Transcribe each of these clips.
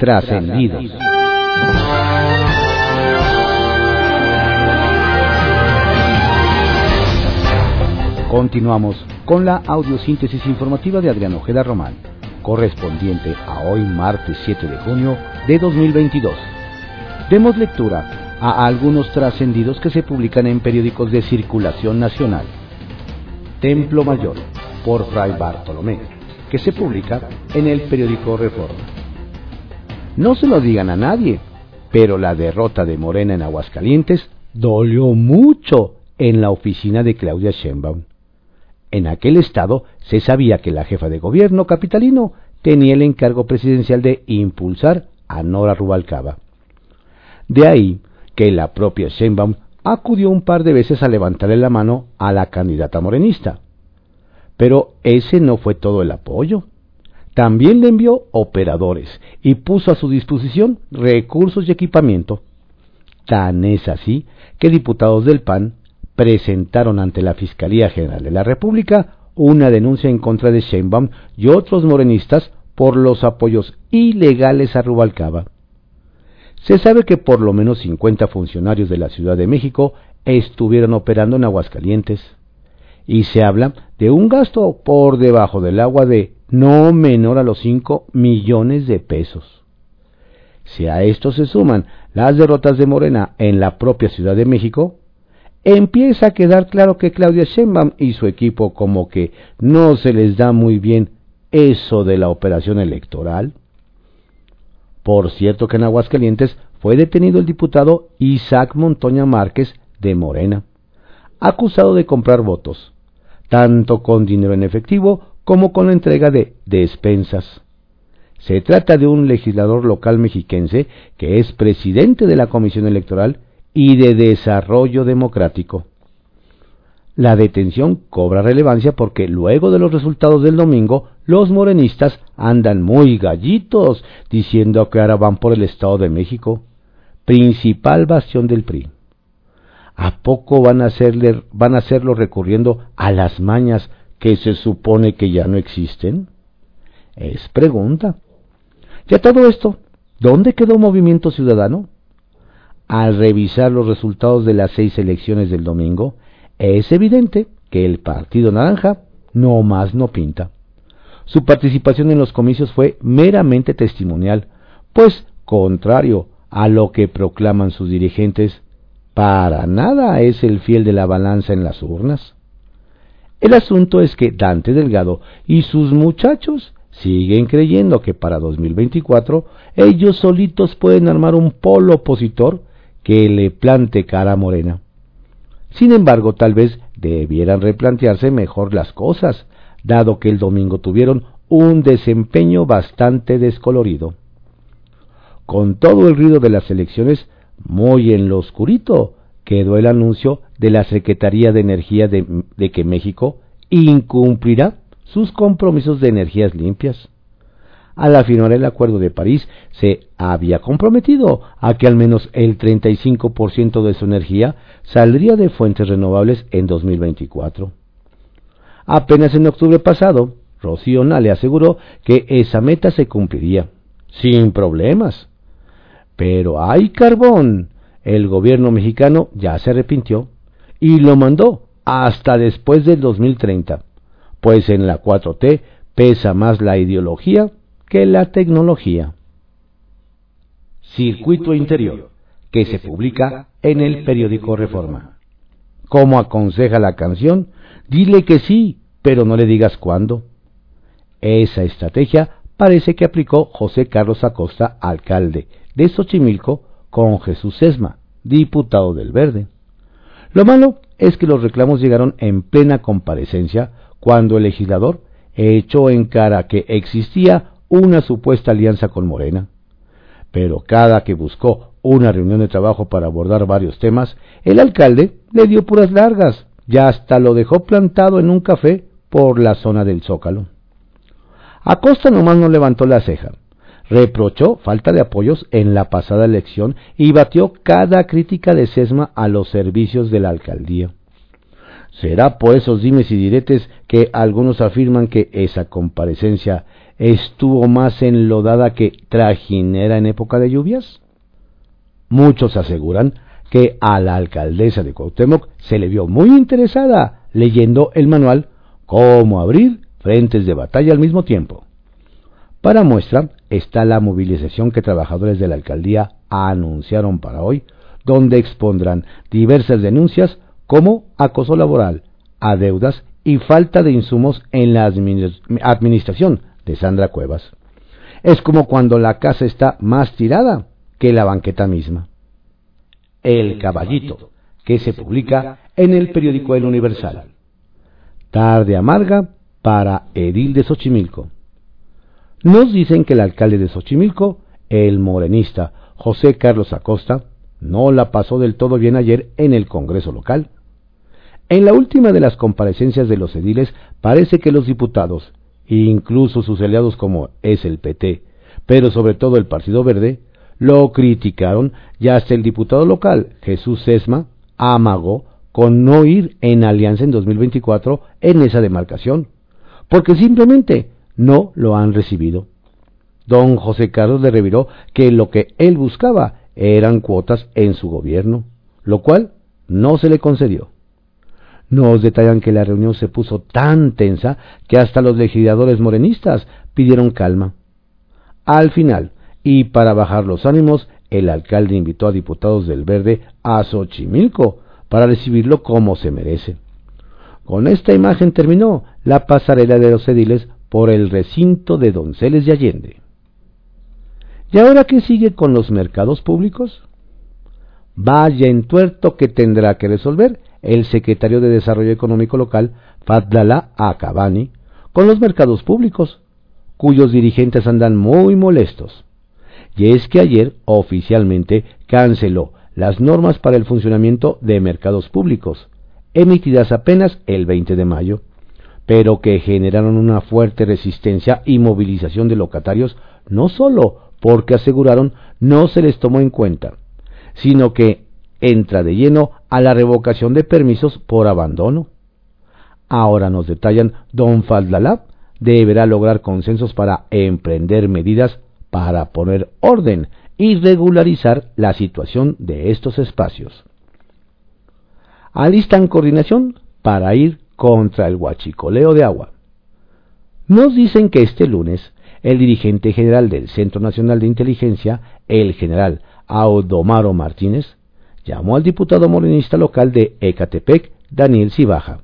Trascendidos. Continuamos con la audiosíntesis informativa de Adrián Ojeda Román, correspondiente a hoy martes 7 de junio de 2022. Demos lectura a algunos trascendidos que se publican en periódicos de circulación nacional. Templo Mayor, por Fray Bartolomé, que se publica en el periódico Reforma. No se lo digan a nadie, pero la derrota de Morena en Aguascalientes dolió mucho en la oficina de Claudia Sheinbaum. En aquel estado se sabía que la jefa de gobierno capitalino tenía el encargo presidencial de impulsar a Nora Rubalcaba. De ahí que la propia Sheinbaum acudió un par de veces a levantarle la mano a la candidata morenista. Pero ese no fue todo el apoyo. También le envió operadores y puso a su disposición recursos y equipamiento. Tan es así que diputados del PAN presentaron ante la Fiscalía General de la República una denuncia en contra de Sheinbaum y otros morenistas por los apoyos ilegales a Rubalcaba. Se sabe que por lo menos 50 funcionarios de la Ciudad de México estuvieron operando en Aguascalientes. Y se habla de un gasto por debajo del agua de no menor a los 5 millones de pesos. Si a esto se suman las derrotas de Morena en la propia Ciudad de México, empieza a quedar claro que Claudia Sheinbaum y su equipo como que no se les da muy bien eso de la operación electoral. Por cierto que en Aguascalientes fue detenido el diputado Isaac Montoña Márquez de Morena, acusado de comprar votos, tanto con dinero en efectivo como con la entrega de despensas. Se trata de un legislador local mexiquense que es presidente de la Comisión Electoral y de desarrollo democrático. La detención cobra relevancia porque luego de los resultados del domingo, los morenistas andan muy gallitos diciendo que ahora van por el Estado de México, principal bastión del PRI. ¿A poco van a, van a hacerlo recurriendo a las mañas que se supone que ya no existen? Es pregunta. Ya todo esto, ¿dónde quedó Movimiento Ciudadano? al revisar los resultados de las seis elecciones del domingo, es evidente que el Partido Naranja no más no pinta. Su participación en los comicios fue meramente testimonial, pues, contrario a lo que proclaman sus dirigentes, para nada es el fiel de la balanza en las urnas. El asunto es que Dante Delgado y sus muchachos siguen creyendo que para 2024 ellos solitos pueden armar un polo opositor que le plante cara morena. Sin embargo, tal vez debieran replantearse mejor las cosas, dado que el domingo tuvieron un desempeño bastante descolorido. Con todo el ruido de las elecciones, muy en lo oscurito, quedó el anuncio de la Secretaría de Energía de, que México incumplirá sus compromisos de energías limpias al afirmar el Acuerdo de París, se había comprometido a que al menos el 35% de su energía saldría de fuentes renovables en 2024. Apenas en octubre pasado, Rocío Nale aseguró que esa meta se cumpliría, sin problemas. Pero hay carbón. El gobierno mexicano ya se arrepintió y lo mandó hasta después del 2030, pues en la 4T pesa más la ideología que la tecnología. Circuito Interior, que se publica en el periódico Reforma. Como aconseja la canción, dile que sí, pero no le digas cuándo. Esa estrategia parece que aplicó José Carlos Acosta, alcalde de Xochimilco, con Jesús Esma, diputado del Verde. Lo malo es que los reclamos llegaron en plena comparecencia cuando el legislador echó en cara que existía una supuesta alianza con Morena. Pero cada que buscó una reunión de trabajo para abordar varios temas, el alcalde le dio puras largas, ya hasta lo dejó plantado en un café por la zona del Zócalo. Acosta nomás no levantó la ceja, reprochó falta de apoyos en la pasada elección y batió cada crítica de Sesma a los servicios de la alcaldía. ¿Será por esos dimes y diretes que algunos afirman que esa comparecencia estuvo más enlodada que trajinera en época de lluvias? Muchos aseguran que a la alcaldesa de Cuauhtémoc se le vio muy interesada leyendo el manual Cómo abrir frentes de batalla al mismo tiempo. Para muestra está la movilización que trabajadores de la alcaldía anunciaron para hoy, donde expondrán diversas denuncias como acoso laboral, adeudas y falta de insumos en la administración de Sandra Cuevas. Es como cuando la casa está más tirada que la banqueta misma. El Caballito, que se publica en el periódico El Universal. Tarde amarga para Edil de Xochimilco. Nos dicen que el alcalde de Xochimilco, el morenista José Carlos Acosta, no la pasó del todo bien ayer en el Congreso local. En la última de las comparecencias de los ediles parece que los diputados, incluso sus aliados como es el PT, pero sobre todo el Partido Verde, lo criticaron y hasta el diputado local, Jesús Sesma, amagó con no ir en alianza en 2024 en esa demarcación, porque simplemente no lo han recibido. Don José Carlos le reviró que lo que él buscaba eran cuotas en su gobierno, lo cual no se le concedió. Nos detallan que la reunión se puso tan tensa que hasta los legisladores morenistas pidieron calma. Al final, y para bajar los ánimos, el alcalde invitó a diputados del Verde a Xochimilco para recibirlo como se merece. Con esta imagen terminó la pasarela de los ediles por el recinto de Donceles de Allende. ¿Y ahora qué sigue con los mercados públicos? Vaya entuerto que tendrá que resolver el secretario de Desarrollo Económico Local, Fadlala Akabani, con los mercados públicos, cuyos dirigentes andan muy molestos. Y es que ayer oficialmente canceló las normas para el funcionamiento de mercados públicos, emitidas apenas el 20 de mayo, pero que generaron una fuerte resistencia y movilización de locatarios no solo porque aseguraron no se les tomó en cuenta, sino que entra de lleno a la revocación de permisos por abandono. Ahora nos detallan, don Faldalab deberá lograr consensos para emprender medidas para poner orden y regularizar la situación de estos espacios. Alistan coordinación para ir contra el huachicoleo de agua. Nos dicen que este lunes el dirigente general del Centro Nacional de Inteligencia, el general Audomaro Martínez, llamó al diputado morenista local de Ecatepec, Daniel Cibaja,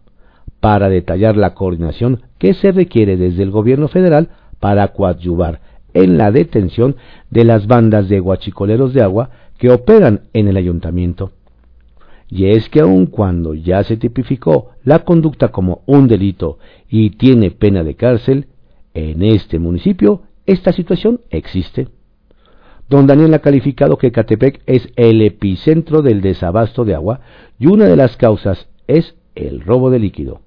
para detallar la coordinación que se requiere desde el gobierno federal para coadyuvar en la detención de las bandas de guachicoleros de agua que operan en el ayuntamiento. Y es que aun cuando ya se tipificó la conducta como un delito y tiene pena de cárcel, en este municipio esta situación existe. Don Daniel ha calificado que Catepec es el epicentro del desabasto de agua y una de las causas es el robo de líquido,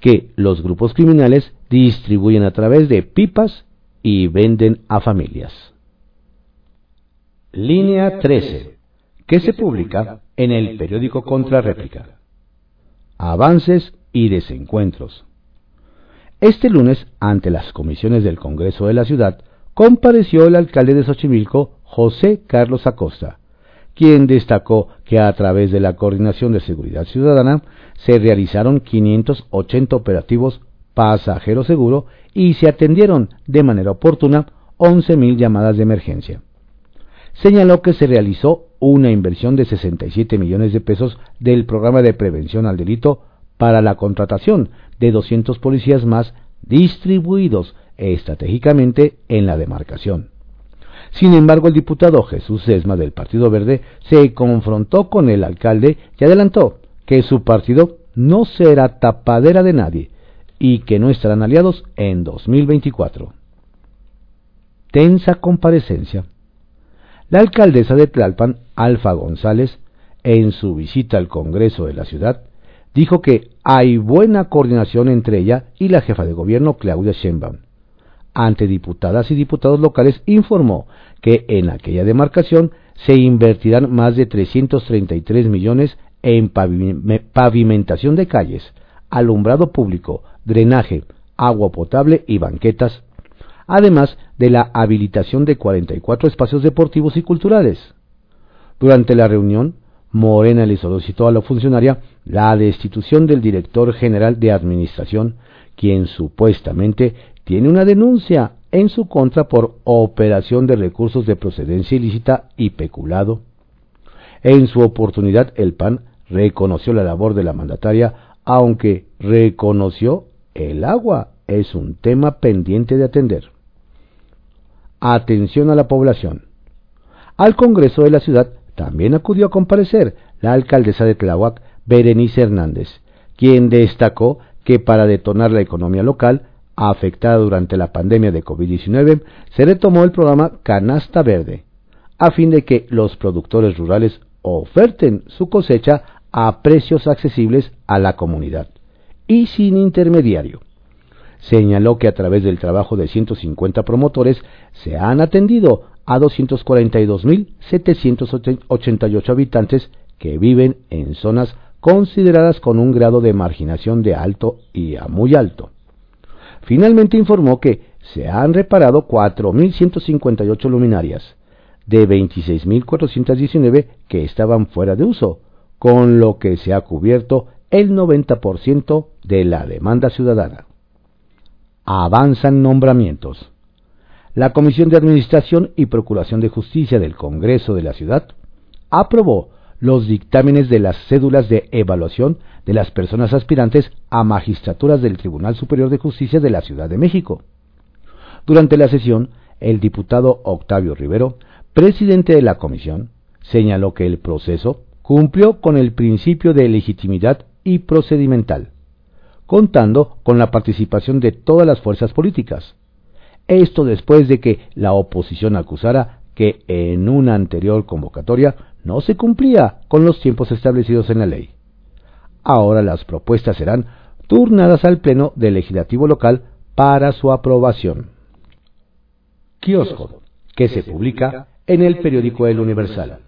que los grupos criminales distribuyen a través de pipas y venden a familias. Línea 13, que se publica en el periódico Contrarréplica. Avances y desencuentros. Este lunes, ante las comisiones del Congreso de la ciudad, compareció el alcalde de Xochimilco, José Carlos Acosta, quien destacó que a través de la Coordinación de Seguridad Ciudadana se realizaron 580 operativos pasajero seguro y se atendieron de manera oportuna 11.000 llamadas de emergencia. Señaló que se realizó una inversión de 67 millones de pesos del programa de prevención al delito para la contratación de 200 policías más distribuidos estratégicamente en la demarcación. Sin embargo, el diputado Jesús Sesma del Partido Verde se confrontó con el alcalde y adelantó que su partido no será tapadera de nadie y que no estarán aliados en 2024. Tensa comparecencia. La alcaldesa de Tlalpan, Alfa González, en su visita al Congreso de la ciudad, dijo que hay buena coordinación entre ella y la jefa de gobierno Claudia Sheinbaum. Ante diputadas y diputados locales, informó que en aquella demarcación se invertirán más de 333 millones en pavimentación de calles, alumbrado público, drenaje, agua potable y banquetas, además de la habilitación de 44 espacios deportivos y culturales. Durante la reunión, Morena le solicitó a la funcionaria la destitución del director general de administración, quien supuestamente tiene una denuncia en su contra por operación de recursos de procedencia ilícita y peculado. En su oportunidad, el PAN reconoció la labor de la mandataria, aunque reconoció el agua es un tema pendiente de atender. Atención a la población. Al Congreso de la ciudad también acudió a comparecer la alcaldesa de Tláhuac, Berenice Hernández, quien destacó que para detonar la economía local, afectada durante la pandemia de COVID-19, se retomó el programa Canasta Verde, a fin de que los productores rurales oferten su cosecha a precios accesibles a la comunidad y sin intermediario. Señaló que a través del trabajo de 150 promotores se han atendido a 242.788 habitantes que viven en zonas consideradas con un grado de marginación de alto y a muy alto. Finalmente informó que se han reparado 4.158 luminarias, de 26.419 que estaban fuera de uso, con lo que se ha cubierto el 90% de la demanda ciudadana. Avanzan nombramientos. La Comisión de Administración y Procuración de Justicia del Congreso de la Ciudad aprobó los dictámenes de las cédulas de evaluación de las personas aspirantes a magistraturas del Tribunal Superior de Justicia de la Ciudad de México. Durante la sesión, el diputado Octavio Rivero, presidente de la comisión, señaló que el proceso cumplió con el principio de legitimidad y procedimental, contando con la participación de todas las fuerzas políticas. Esto después de que la oposición acusara que en una anterior convocatoria no se cumplía con los tiempos establecidos en la ley. Ahora las propuestas serán turnadas al Pleno del Legislativo local para su aprobación. Kiosco, que se publica en el periódico El Universal.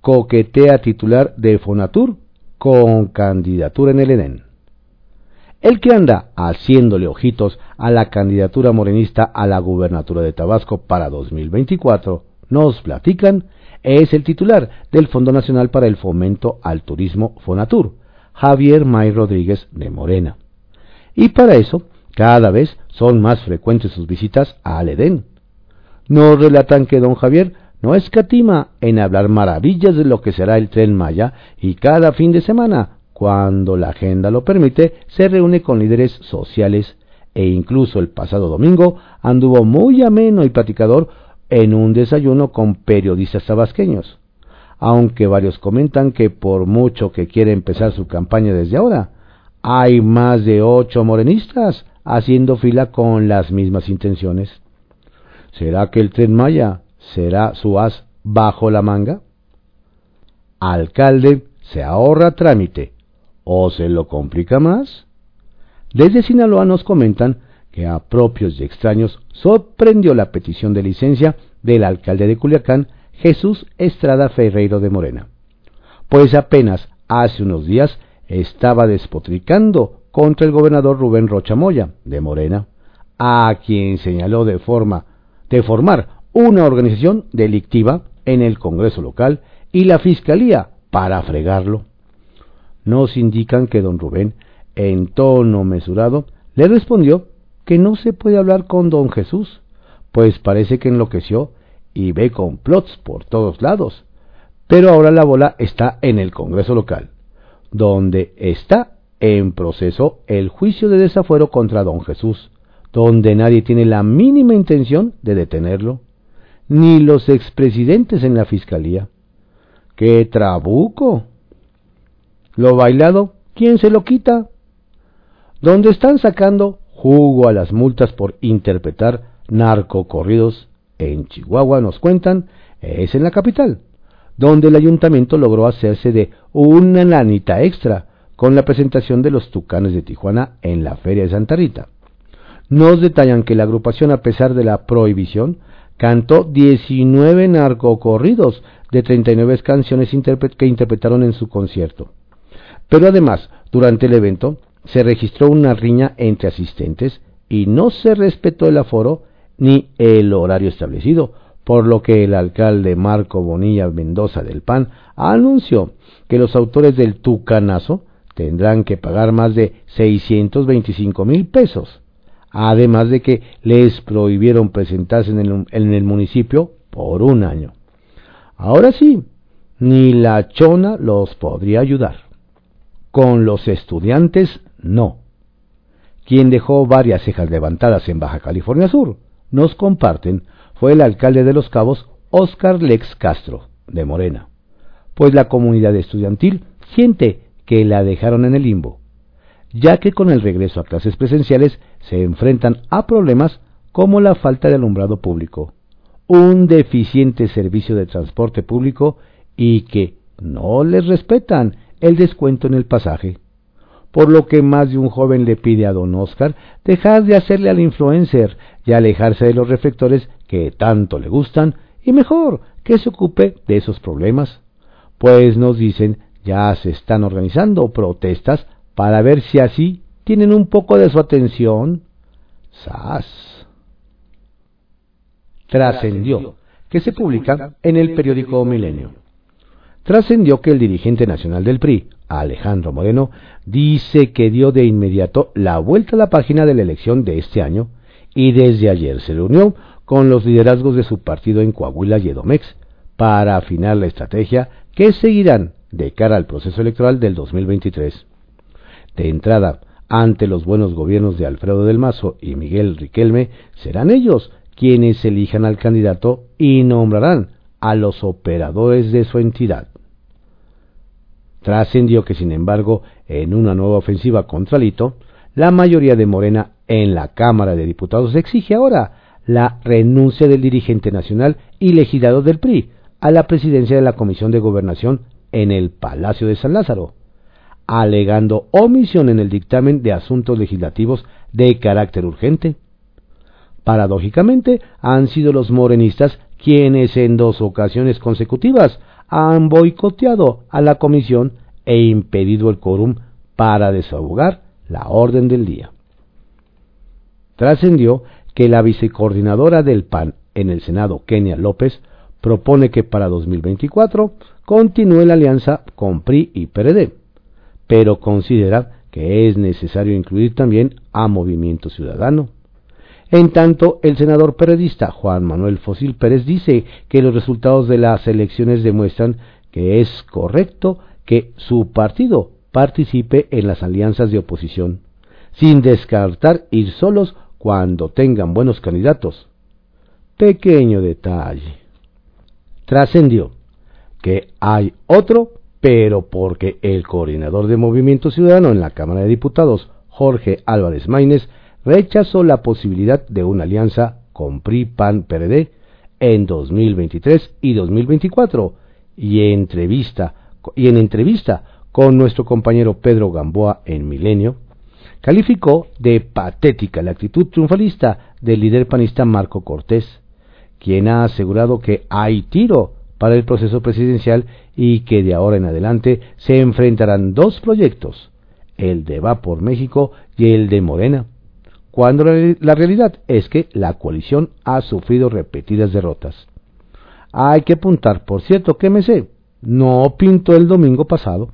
Coquetea titular de Fonatur con candidatura en el EDEN. El que anda haciéndole ojitos a la candidatura morenista a la gubernatura de Tabasco para 2024, nos platican es el titular del Fondo Nacional para el Fomento al Turismo Fonatur, Javier May Rodríguez de Morena. Y para eso, cada vez son más frecuentes sus visitas a Edén. Nos relatan que don Javier no escatima en hablar maravillas de lo que será el tren Maya y cada fin de semana, cuando la agenda lo permite, se reúne con líderes sociales e incluso el pasado domingo anduvo muy ameno y platicador en un desayuno con periodistas tabasqueños, aunque varios comentan que por mucho que quiere empezar su campaña desde ahora, hay más de ocho morenistas haciendo fila con las mismas intenciones. ¿Será que el tren Maya será su as bajo la manga? Alcalde se ahorra trámite o se lo complica más. Desde Sinaloa nos comentan que a propios y extraños sorprendió la petición de licencia del alcalde de Culiacán, Jesús Estrada Ferreiro de Morena, pues apenas hace unos días estaba despotricando contra el gobernador Rubén Rocha Moya de Morena, a quien señaló de forma de formar una organización delictiva en el Congreso local y la Fiscalía para fregarlo. Nos indican que don Rubén, en tono mesurado, le respondió que no se puede hablar con don Jesús, pues parece que enloqueció y ve complots por todos lados. Pero ahora la bola está en el Congreso local, donde está en proceso el juicio de desafuero contra don Jesús, donde nadie tiene la mínima intención de detenerlo, ni los expresidentes en la fiscalía. ¡Qué trabuco! Lo bailado, ¿quién se lo quita? Donde están sacando jugo a las multas por interpretar narcocorridos en Chihuahua, nos cuentan, es en la capital, donde el ayuntamiento logró hacerse de una lanita extra con la presentación de los Tucanes de Tijuana en la Feria de Santa Rita. Nos detallan que la agrupación, a pesar de la prohibición, cantó 19 narcocorridos de 39 canciones que interpretaron en su concierto. Pero además, durante el evento, se registró una riña entre asistentes y no se respetó el aforo ni el horario establecido, por lo que el alcalde Marco Bonilla Mendoza del PAN anunció que los autores del tucanazo tendrán que pagar más de 625 mil pesos, además de que les prohibieron presentarse en el, en el municipio por un año. Ahora sí, ni la chona los podría ayudar. Con los estudiantes, no. Quien dejó varias cejas levantadas en Baja California Sur, nos comparten, fue el alcalde de Los Cabos, Oscar Lex Castro, de Morena, pues la comunidad estudiantil siente que la dejaron en el limbo, ya que con el regreso a clases presenciales se enfrentan a problemas como la falta de alumbrado público, un deficiente servicio de transporte público y que no les respetan el descuento en el pasaje. Por lo que más de un joven le pide a don Oscar dejar de hacerle al influencer y alejarse de los reflectores que tanto le gustan y mejor que se ocupe de esos problemas. Pues nos dicen ya se están organizando protestas para ver si así tienen un poco de su atención. ¡Sas! Trascendió que se publica en el periódico Milenio trascendió que el dirigente nacional del PRI, Alejandro Moreno, dice que dio de inmediato la vuelta a la página de la elección de este año y desde ayer se reunió con los liderazgos de su partido en Coahuila y Edomex para afinar la estrategia que seguirán de cara al proceso electoral del 2023. De entrada, ante los buenos gobiernos de Alfredo del Mazo y Miguel Riquelme, serán ellos quienes elijan al candidato y nombrarán a los operadores de su entidad. Trascendió que, sin embargo, en una nueva ofensiva contra Lito, la mayoría de Morena en la Cámara de Diputados exige ahora la renuncia del dirigente nacional y legislador del PRI a la presidencia de la Comisión de Gobernación en el Palacio de San Lázaro, alegando omisión en el dictamen de asuntos legislativos de carácter urgente. Paradójicamente, han sido los morenistas quienes en dos ocasiones consecutivas han boicoteado a la comisión e impedido el quórum para desahogar la orden del día. Trascendió que la vicecoordinadora del PAN en el Senado, Kenia López, propone que para 2024 continúe la alianza con PRI y PRD, pero considera que es necesario incluir también a Movimiento Ciudadano. En tanto, el senador periodista Juan Manuel Fósil Pérez dice que los resultados de las elecciones demuestran que es correcto que su partido participe en las alianzas de oposición, sin descartar ir solos cuando tengan buenos candidatos. Pequeño detalle. Trascendió que hay otro, pero porque el coordinador de Movimiento Ciudadano en la Cámara de Diputados, Jorge Álvarez Maínez, rechazó la posibilidad de una alianza con PRI-PAN-PRD en 2023 y 2024 y, entrevista, y en entrevista con nuestro compañero Pedro Gamboa en Milenio, calificó de patética la actitud triunfalista del líder panista Marco Cortés, quien ha asegurado que hay tiro para el proceso presidencial y que de ahora en adelante se enfrentarán dos proyectos, el de Va por México y el de Morena cuando la realidad es que la coalición ha sufrido repetidas derrotas. Hay que apuntar, por cierto, que sé, no pintó el domingo pasado.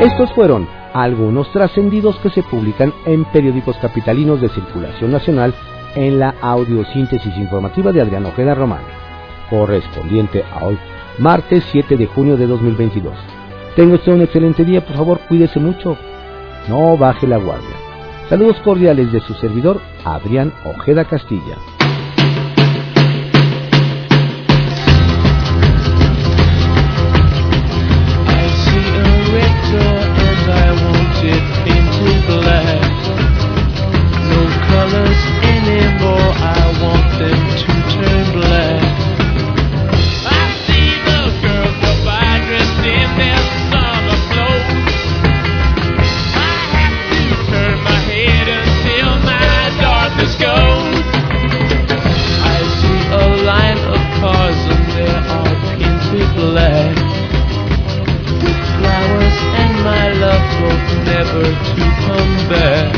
Estos fueron algunos trascendidos que se publican en periódicos capitalinos de circulación nacional en la audiosíntesis informativa de Adrián Ojeda Román, correspondiente a hoy, martes 7 de junio de 2022. Tenga usted un excelente día, por favor, cuídese mucho. No baje la guardia. Saludos cordiales de su servidor, Adrián Ojeda Castilla. never to come back.